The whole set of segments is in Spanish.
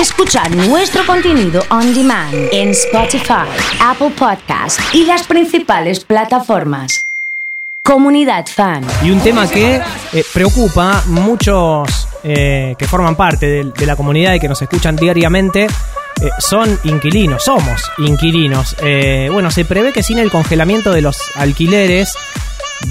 Escuchar nuestro contenido on demand en Spotify, Apple Podcast y las principales plataformas. Comunidad Fan. Y un tema que eh, preocupa muchos eh, que forman parte de, la comunidad y que nos escuchan diariamente. eh, son inquilinos, somos inquilinos. Eh, bueno, se prevé que sin el congelamiento de los alquileres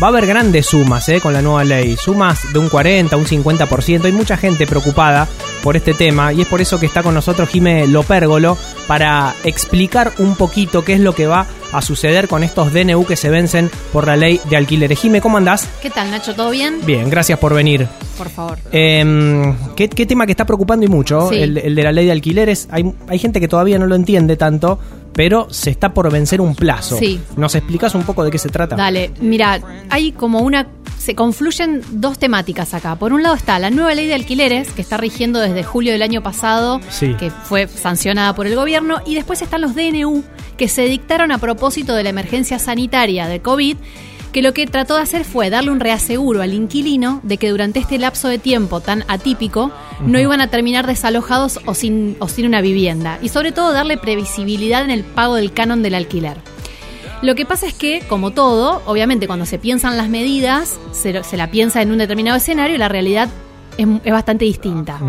va a haber grandes sumas eh, con la nueva ley. Sumas de un 40, un 50%. Hay mucha gente preocupada por este tema y es por eso que está con nosotros Jime Lopérgolo para explicar un poquito qué es lo que va a suceder con estos DNU que se vencen por la ley de alquileres. Jime, ¿cómo andás? ¿Qué tal, Nacho? ¿Todo bien? Bien, gracias por venir. Por favor. Eh, ¿qué, qué tema que está preocupando y mucho? Sí. El, el de la ley de alquileres. Hay, hay gente que todavía no lo entiende tanto, pero se está por vencer un plazo. Sí. ¿Nos explicas un poco de qué se trata? Dale, mira, hay como una... Se confluyen dos temáticas acá. Por un lado está la nueva ley de alquileres, que está rigiendo desde julio del año pasado, Sí. que fue sancionada por el gobierno, y después están los DNU, que se dictaron a propósito de la emergencia sanitaria de COVID, que lo que trató de hacer fue darle un reaseguro al inquilino de que durante este lapso de tiempo tan atípico no iban a terminar desalojados o sin, o sin una vivienda. Y sobre todo darle previsibilidad en el pago del canon del alquiler. Lo que pasa es que, como todo, obviamente cuando se piensan las medidas, se, la piensa en un determinado escenario y la realidad es, es bastante distinta.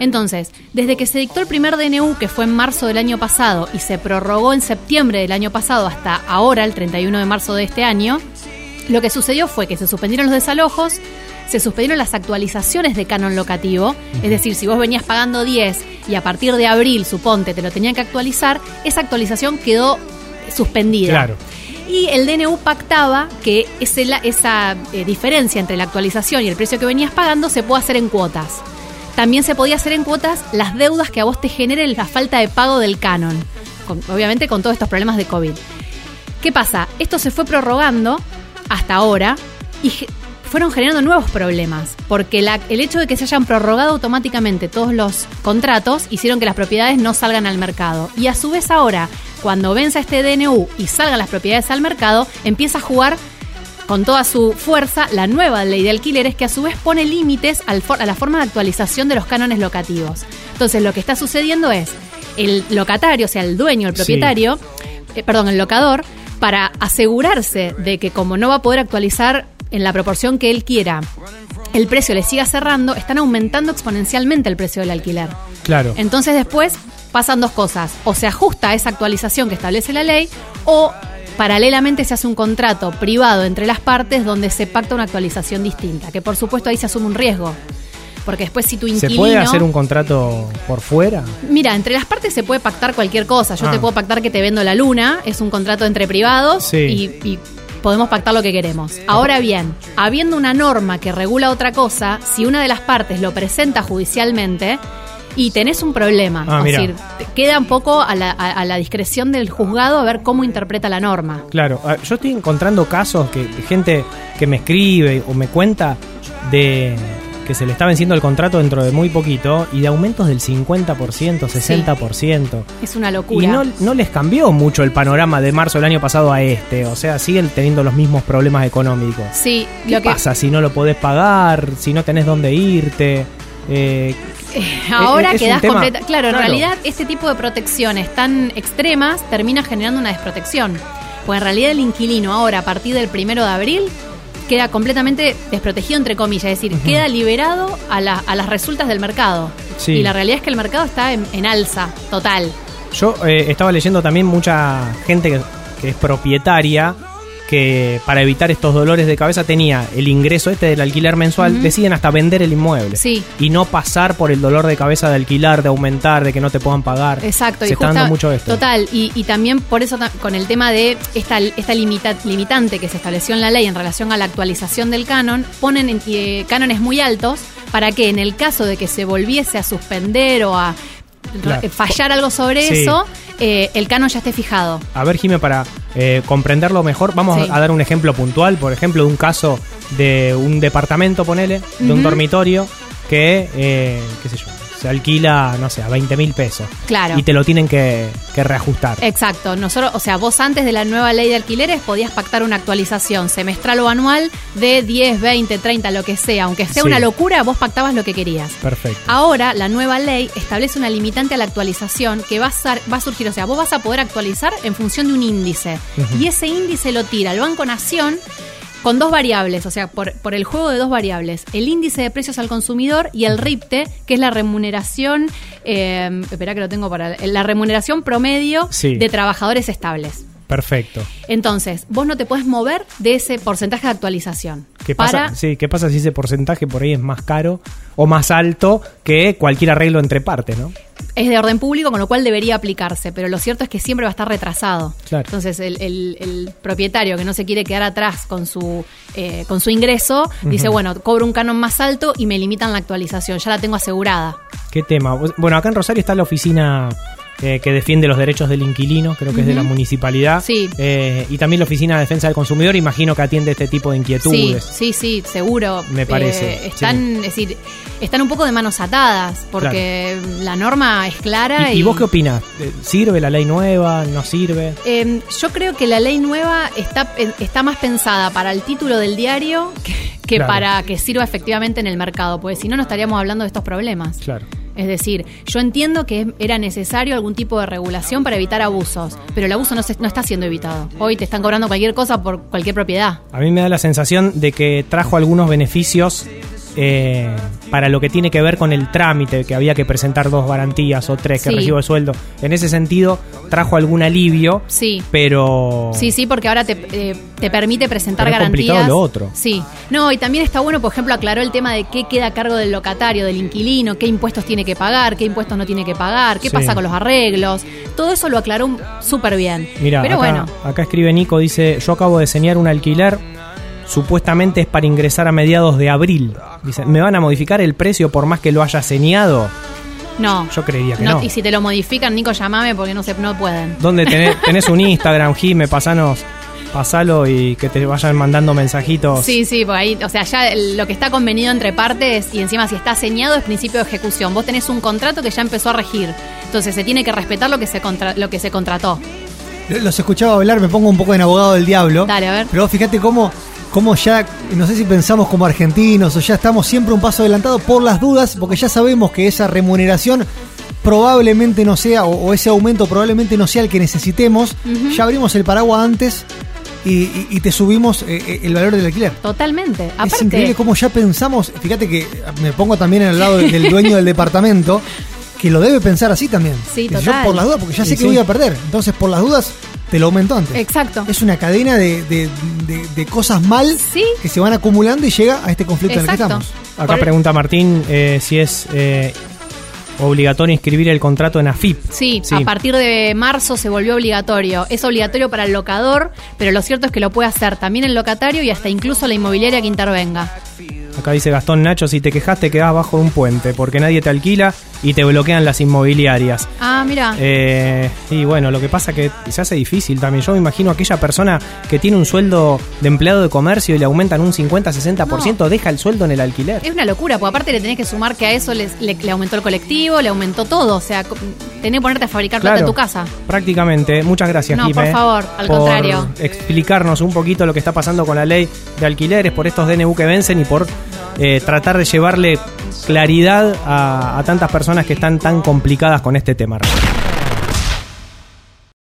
Entonces, desde que se dictó el primer DNU, que fue en marzo del año pasado, y se prorrogó en septiembre del año pasado hasta ahora, el 31 de marzo de este año, lo que sucedió fue que se suspendieron los desalojos, se suspendieron las actualizaciones de canon locativo, es decir, si vos venías pagando 10 y a partir de abril, suponte, te lo tenían que actualizar, esa actualización quedó suspendida. Claro. Y el DNU pactaba que ese la- esa eh, diferencia entre la actualización y el precio que venías pagando se puede hacer en cuotas. También se podía hacer en cuotas las deudas que a vos te generen la falta de pago del canon. Con- obviamente con todos estos problemas de COVID. ¿Qué pasa? Esto se fue prorrogando hasta ahora y fueron generando nuevos problemas, porque la- el hecho de que se hayan prorrogado automáticamente todos los contratos hicieron que las propiedades no salgan al mercado. Y a su vez ahora, cuando venza este DNU y salgan las propiedades al mercado, empieza a jugar con toda su fuerza la nueva ley de alquileres que a su vez pone límites a la forma de actualización de los cánones locativos. Entonces lo que está sucediendo es el locatario, o sea, el dueño, el Sí. propietario, eh, perdón, el locador, para asegurarse de que como no va a poder actualizar en la proporción que él quiera, el precio le siga cerrando, están aumentando exponencialmente el precio del alquiler. Claro. Entonces después pasan dos cosas. O se ajusta a esa actualización que establece la ley o paralelamente se hace un contrato privado entre las partes donde se pacta una actualización distinta. Que por supuesto ahí se asume un riesgo. Porque después si tu ¿Se inquilino... puede hacer un contrato por fuera? Mira, entre las partes se puede pactar cualquier cosa. Yo Ah. te puedo pactar que te vendo la luna, es un contrato entre privados Sí. y, y podemos pactar lo que queremos. Ahora bien, habiendo una norma que regula otra cosa, si una de las partes lo presenta judicialmente y tenés un problema, Ah, es mira. decir, queda un poco a la, a- a la discreción del juzgado a ver cómo interpreta la norma. Claro. Ah, Yo estoy encontrando casos que gente que me escribe o me cuenta de que se le está venciendo el contrato dentro de muy poquito y de aumentos del 50%, 60%. Es una Y locura. no, no les cambió mucho el panorama de marzo del año pasado a este. O sea, siguen teniendo los mismos problemas económicos. sí, ¿Qué lo que pasa si no lo podés pagar? Si no tenés dónde irte. Eh, Ahora quedás completa. Claro, en claro. realidad este tipo de protecciones tan extremas termina generando una desprotección. Pues en realidad el inquilino ahora, a partir del primero de abril, queda completamente desprotegido, entre comillas. Es decir, queda liberado a, la- a las resultas del mercado. Sí. Y la realidad es que el mercado está en, en alza, total. Yo eh, estaba leyendo también mucha gente que, que es propietaria que para evitar estos dolores de cabeza tenía el ingreso este del alquiler mensual, deciden hasta vender el inmueble. Sí. Y no pasar por el dolor de cabeza de alquilar, de aumentar, de que no te puedan pagar. Exacto, Se y está justa- dando mucho esto. Total, y, y también por eso con el tema de esta, esta limita- limitante que se estableció en la ley en relación a la actualización del canon, ponen en- eh, cánones muy altos para que en el caso de que se volviese a suspender o a Claro. fallar algo sobre Sí. eso, eh, el canon ya esté fijado. A ver, Jime, para eh, comprenderlo mejor, vamos Sí. a dar un ejemplo puntual, por ejemplo, de un caso de un departamento, ponele, de un dormitorio que, eh, qué sé yo, se alquila, no sé, a 20 mil pesos. Claro. Y te lo tienen que, que reajustar. Exacto. Nosotros, o sea, vos antes de la nueva ley de alquileres podías pactar una actualización semestral o anual de 10, 20, 30, lo que sea. Aunque sea Sí. una locura, vos pactabas lo que querías. Perfecto. Ahora, la nueva ley establece una limitante a la actualización que va a, ser- va a surgir, o sea, vos vas a poder actualizar en función de un índice. Y ese índice lo tira el Banco Nación con dos variables, o sea, por, por el juego de dos variables, el índice de precios al consumidor y el RIPTE, que es la remuneración, eh, espera que lo tengo para, la remuneración promedio Sí. de trabajadores estables. Perfecto. Entonces, vos no te puedes mover de ese porcentaje de actualización. ¿Qué pasa, para, sí, ¿Qué pasa si ese porcentaje por ahí es más caro o más alto que cualquier arreglo entre partes, no? es de orden público, con lo cual debería aplicarse, pero lo cierto es que siempre va a estar retrasado. Claro. Entonces, el, el- el propietario que no se quiere quedar atrás con su, eh, con su ingreso, dice, bueno, cobro un canon más alto y me limitan la actualización, ya la tengo asegurada. ¿Qué tema? Bueno, acá en Rosario está la oficina eh, que defiende los derechos del inquilino, creo que es de la municipalidad. Sí. Eh, y también la oficina de defensa del consumidor, imagino que atiende este tipo de Sí, inquietudes. sí, sí, seguro. Me parece, Eh, están, es decir, están un poco de manos atadas, porque la norma es clara. ¿Y, y vos qué opinás? ¿Sirve la ley nueva? ¿No sirve? Eh, yo creo que la ley nueva está, está más pensada para el título del diario que, que Claro. para que sirva efectivamente en el mercado, porque si no, no estaríamos hablando de estos problemas. Claro. Es decir, yo entiendo que era necesario algún tipo de regulación para evitar abusos, pero el abuso no, está siendo evitado. Hoy te están cobrando cualquier cosa por cualquier propiedad. A mí me da la sensación de que trajo algunos beneficios eh, para lo que tiene que ver con el trámite, que había que presentar dos garantías o tres, que Sí. recibo de sueldo. En ese sentido, trajo algún alivio, Sí. pero... Sí, sí, porque ahora te, eh, te permite presentar Pero es garantías. complicado lo otro. Sí. No, y también está bueno, por ejemplo, aclaró el tema de qué queda a cargo del locatario, del inquilino, qué impuestos tiene que pagar, qué impuestos no tiene que pagar, qué Sí. pasa con los arreglos. Todo eso lo aclaró súper bien. Mira, Pero acá, bueno, acá escribe Nico, dice, yo acabo de señar un alquiler, supuestamente es para ingresar a mediados de abril. Dice, ¿me van a modificar el precio por más que lo haya señado? no. Yo creería que no. Y si te lo modifican, Nico, llamame porque no se, no pueden. ¿Dónde tenés, tenés un Instagram, Jime? Pasanos, pasalo y que te vayan mandando mensajitos. Sí, sí, porque ahí, o sea, ya lo que está convenido entre partes y encima si está señado es principio de ejecución. Vos tenés un contrato que ya empezó a regir. Entonces se tiene que respetar lo que se, contra- lo que se contrató. Los escuchaba hablar, me pongo un poco en abogado del diablo. Dale, a ver. Pero fíjate cómo, cómo ya, no sé si pensamos como argentinos o ya estamos siempre un paso adelantado por las dudas, porque ya sabemos que esa remuneración probablemente no sea, o, o ese aumento probablemente no sea el que necesitemos. Ya abrimos el paraguas antes y, te subimos eh, eh, el valor del alquiler. Totalmente. Es Aparte, increíble cómo ya pensamos, fíjate que me pongo también al lado del dueño del departamento, que lo debe pensar así también. Sí, total. Yo por las dudas, porque ya sé que sí. voy a perder. Entonces, por las dudas, te lo aumento antes. Exacto. Es una cadena de, de- de- de cosas mal Sí. que se van acumulando y llega a este conflicto en el que Exacto. estamos. Acá Por- pregunta Martín eh, si es eh, obligatorio inscribir el contrato en AFIP. Sí, Sí. a partir de marzo se volvió obligatorio. Es obligatorio para el locador, pero lo cierto es que lo puede hacer también el locatario y hasta incluso la inmobiliaria que intervenga. Acá dice Gastón Nacho, si te quejas te quedás bajo de un puente, porque nadie te alquila y te bloquean las inmobiliarias. Ah, mira. Eh, y bueno, lo que pasa que se hace difícil también. Yo me imagino aquella persona que tiene un sueldo de empleado de comercio y le aumentan un 50-60%, deja el sueldo en el alquiler. Es una locura, porque aparte le tenés que sumar que a eso les- le, le aumentó el colectivo, le aumentó todo. O sea, tenés que ponerte a fabricar plata en tu casa. Prácticamente. Muchas gracias, No, Jime, por favor, al por contrario. explicarnos un poquito lo que está pasando con la ley de alquileres, por estos DNU que vencen y por eh, tratar de llevarle claridad a, a tantas personas que están tan complicadas con este tema.